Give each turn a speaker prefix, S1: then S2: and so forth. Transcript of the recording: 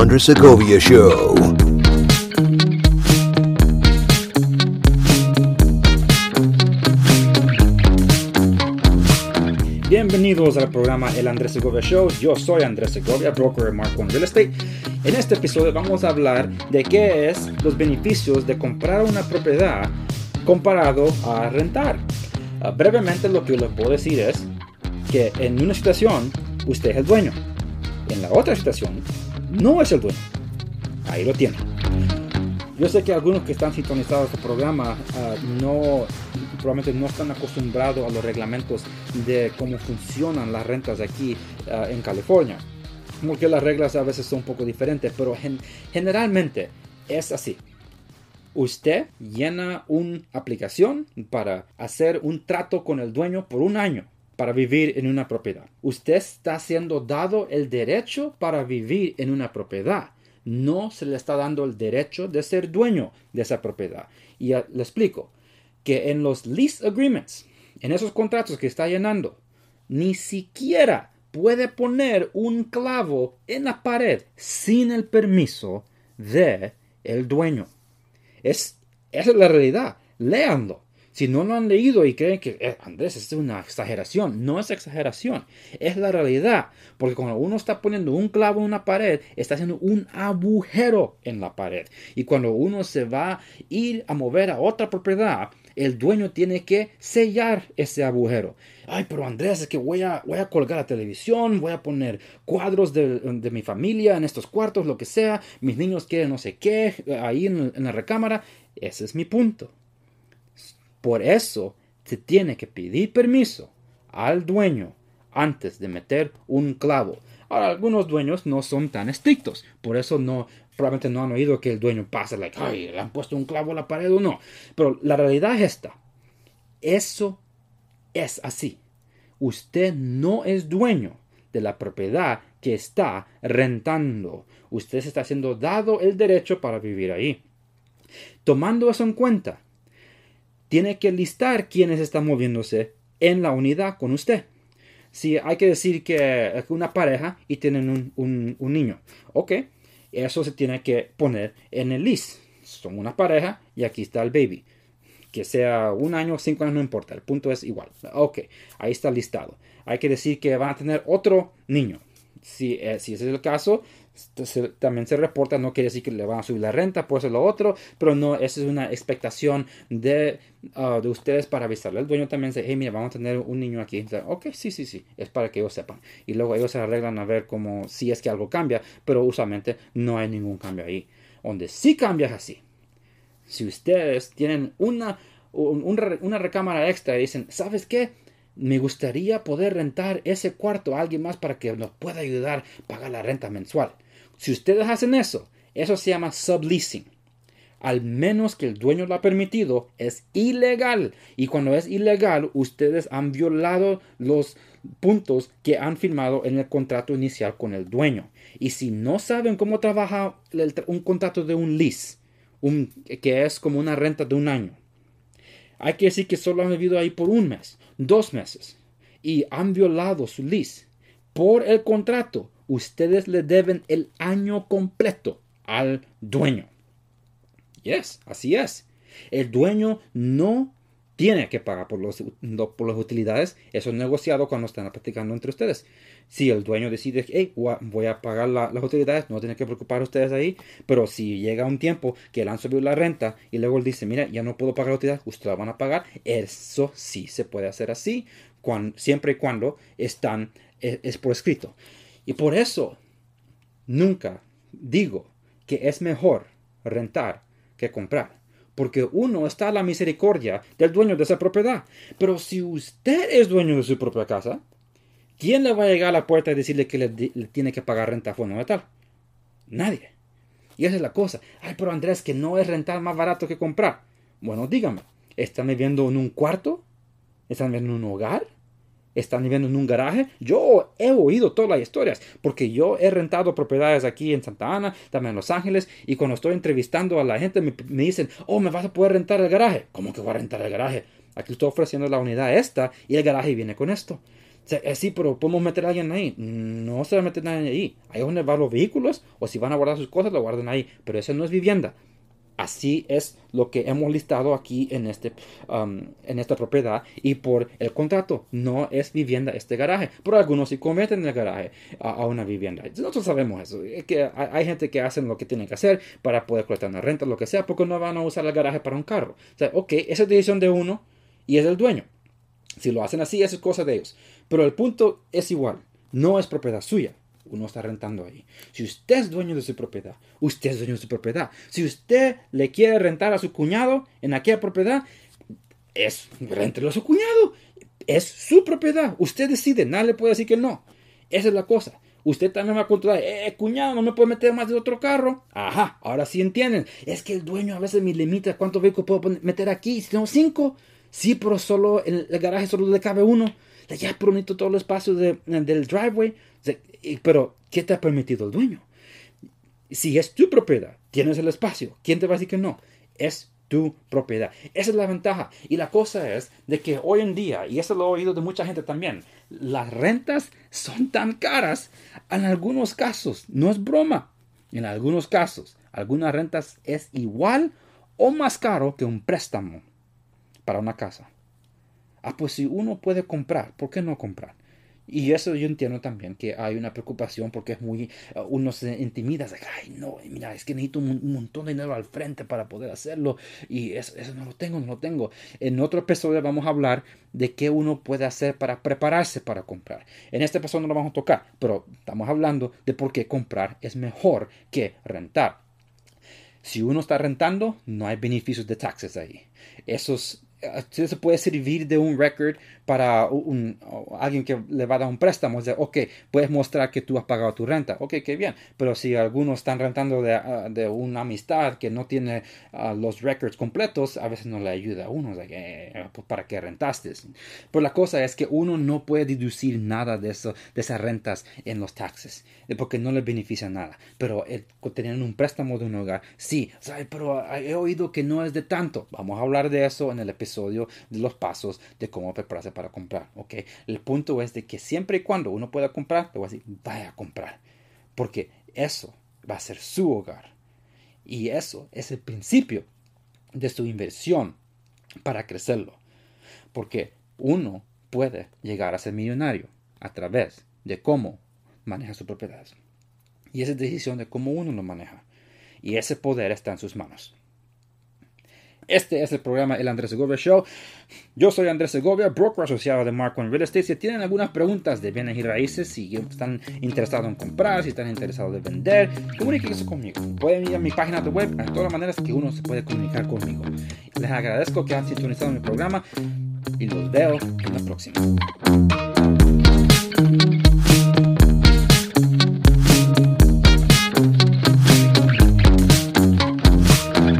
S1: Andres Segovia Show.
S2: Bienvenidos al programa El Andrés Segovia Show. Yo soy Andrés Segovia, broker de Mark One Real Estate. En este episodio vamos a hablar de qué es los beneficios de comprar una propiedad comparado a rentar. Uh, brevemente lo que les puedo decir es que en una situación usted es el dueño. En la otra situación no es el dueño. Ahí lo tiene. Yo sé que algunos que están sintonizados a este programa uh, no probablemente no están acostumbrados a los reglamentos de cómo funcionan las rentas aquí uh, en California. Porque las reglas a veces son un poco diferentes, pero gen generalmente es así. Usted llena una aplicación para hacer un trato con el dueño por un año para vivir en una propiedad. Usted está siendo dado el derecho para vivir en una propiedad. No se le está dando el derecho de ser dueño de esa propiedad. Y le explico que en los lease agreements, en esos contratos que está llenando, ni siquiera puede poner un clavo en la pared sin el permiso de el dueño. Es, esa es la realidad. Léanlo. Si no lo han leído y creen que, eh, Andrés, es una exageración, no es exageración, es la realidad. Porque cuando uno está poniendo un clavo en una pared, está haciendo un agujero en la pared. Y cuando uno se va a ir a mover a otra propiedad, el dueño tiene que sellar ese agujero. Ay, pero Andrés, es que voy a, voy a colgar la televisión, voy a poner cuadros de, de, mi familia en estos cuartos, lo que sea, mis niños quieren no sé qué, ahí en, en la recámara. Ese es mi punto. Por eso se tiene que pedir permiso al dueño antes de meter un clavo. Ahora, algunos dueños no son tan estrictos, por eso no, probablemente no han oído que el dueño pase, like, ay, le han puesto un clavo a la pared o no. Pero la realidad es esta. Eso es así. Usted no es dueño de la propiedad que está rentando. Usted se está siendo dado el derecho para vivir ahí. Tomando eso en cuenta, tiene que listar quiénes están moviéndose en la unidad con usted. Si hay que decir que una pareja y tienen un, un, un niño, ok, eso se tiene que poner en el list. Son una pareja y aquí está el baby. Que sea un año cinco años, no importa, el punto es igual. Ok, ahí está listado. Hay que decir que van a tener otro niño. Si, eh, si ese es el caso, se, también se reporta, no quiere decir que le van a subir la renta, puede ser lo otro, pero no, esa es una expectación de, uh, de ustedes para avisarle. El dueño también dice, hey, mira, vamos a tener un niño aquí. Ok, sí, sí, sí, es para que ellos sepan. Y luego ellos se arreglan a ver cómo, si es que algo cambia, pero usualmente no hay ningún cambio ahí. Donde sí cambia es así. Si ustedes tienen una, un, una recámara extra y dicen, ¿sabes qué? Me gustaría poder rentar ese cuarto a alguien más para que nos pueda ayudar a pagar la renta mensual. Si ustedes hacen eso, eso se llama subleasing. Al menos que el dueño lo ha permitido, es ilegal. Y cuando es ilegal, ustedes han violado los puntos que han firmado en el contrato inicial con el dueño. Y si no saben cómo trabaja un contrato de un lease, que es como una renta de un año, hay que decir que solo han vivido ahí por un mes, dos meses, y han violado su lease. Por el contrato, ustedes le deben el año completo al dueño. Yes, así es. El dueño no tiene que pagar por, los, por las utilidades. Eso es negociado cuando están platicando entre ustedes. Si el dueño decide, hey, voy a pagar la, las utilidades, no tienen que preocupar ustedes ahí. Pero si llega un tiempo que le han subido la renta y luego él dice, mira, ya no puedo pagar la utilidad, ustedes la van a pagar. Eso sí se puede hacer así, siempre y cuando están, es, es por escrito. Y por eso nunca digo que es mejor rentar que comprar porque uno está a la misericordia del dueño de esa propiedad. Pero si usted es dueño de su propia casa, ¿quién le va a llegar a la puerta y decirle que le, tiene que pagar renta a tal? Nadie. Y esa es la cosa. Ay, pero Andrés, que no es rentar más barato que comprar. Bueno, dígame, ¿están viviendo en un cuarto? ¿Están viviendo en un hogar? Están viviendo en un garaje. Yo he oído todas las historias porque yo he rentado propiedades aquí en Santa Ana, también en Los Ángeles, y cuando estoy entrevistando a la gente me, dicen, oh, me vas a poder rentar el garaje. ¿Cómo que voy a rentar el garaje? Aquí estoy ofreciendo la unidad esta y el garaje viene con esto. eh, sí, pero podemos meter a alguien ahí. No se va a meter nadie ahí. Ahí es donde van los vehículos, o si van a guardar sus cosas, lo guardan ahí. Pero eso no es vivienda. Así es lo que hemos listado aquí en, este, um, en esta propiedad y por el contrato no es vivienda este garaje. Por algunos sí cometen el garaje a, una vivienda. Nosotros sabemos eso. Es que hay, gente que hacen lo que tienen que hacer para poder colectar una renta, lo que sea, porque no van a usar el garaje para un carro. O sea, ok, esa es decisión de uno y es del dueño. Si lo hacen así, eso es cosa de ellos. Pero el punto es igual. No es propiedad suya uno está rentando ahí. Si usted es dueño de su propiedad, usted es dueño de su propiedad. Si usted le quiere rentar a su cuñado en aquella propiedad, es rentelo a su cuñado. Es su propiedad. Usted decide, nadie le puede decir que no. Esa es la cosa. Usted también va a controlar, eh, cuñado, no me puede meter más de otro carro. Ajá, ahora sí entienden. Es que el dueño a veces me limita cuántos vehículos puedo meter aquí. Si tengo cinco, sí, pero solo el, el garaje solo le cabe uno. Ya bonito todo el espacio del driveway. Pero, ¿qué te ha permitido el dueño? Si es tu propiedad, tienes el espacio, ¿quién te va a decir que no? Es tu propiedad. Esa es la ventaja. Y la cosa es de que hoy en día, y eso lo he oído de mucha gente también, las rentas son tan caras en algunos casos. No es broma. En algunos casos, algunas rentas es igual o más caro que un préstamo para una casa. Ah, pues si uno puede comprar, ¿por qué no comprar? Y eso yo entiendo también que hay una preocupación porque es muy, uh, uno se intimida, de, ay no, mira, es que necesito un, montón de dinero al frente para poder hacerlo y eso, eso, no lo tengo, no lo tengo. En otro episodio vamos a hablar de qué uno puede hacer para prepararse para comprar. En este episodio no lo vamos a tocar, pero estamos hablando de por qué comprar es mejor que rentar. Si uno está rentando, no hay beneficios de taxes ahí. Esos se puede servir de un record para un, alguien que le va a dar un préstamo. De, ok, puedes mostrar que tú has pagado tu renta. Ok, qué bien. Pero si algunos están rentando de, ah, de una amistad que no tiene ah, los records completos, a veces no le ayuda a uno. Eh, pues, ¿Para qué rentaste? Pero la cosa es que uno no puede deducir nada de, eso, de esas rentas en los taxes. Eh, porque no le beneficia nada. Pero el, teniendo un préstamo de un hogar, sí. pero he oído que no es de tanto. Vamos a hablar de eso en el episodio episodio de los pasos de cómo prepararse para comprar. ¿ok? El punto es de que siempre y cuando uno pueda comprar, te voy a decir, vaya a comprar. Porque eso va a ser su hogar. Y eso es el principio de su inversión para crecerlo. Porque uno puede llegar a ser millonario a través de cómo maneja su propiedad. Y esa es decisión de cómo uno lo maneja. Y ese poder está en sus manos. Este es el programa El Andrés Segovia Show. Yo soy Andrés Segovia, broker asociado de Marco en Real Estate. Si tienen algunas preguntas de bienes y raíces, si están interesados en comprar, si están interesados en vender, comuníquense conmigo. Pueden ir a mi página de web, de todas maneras que uno se puede comunicar conmigo. Les agradezco que han sintonizado mi programa y los veo en la próxima.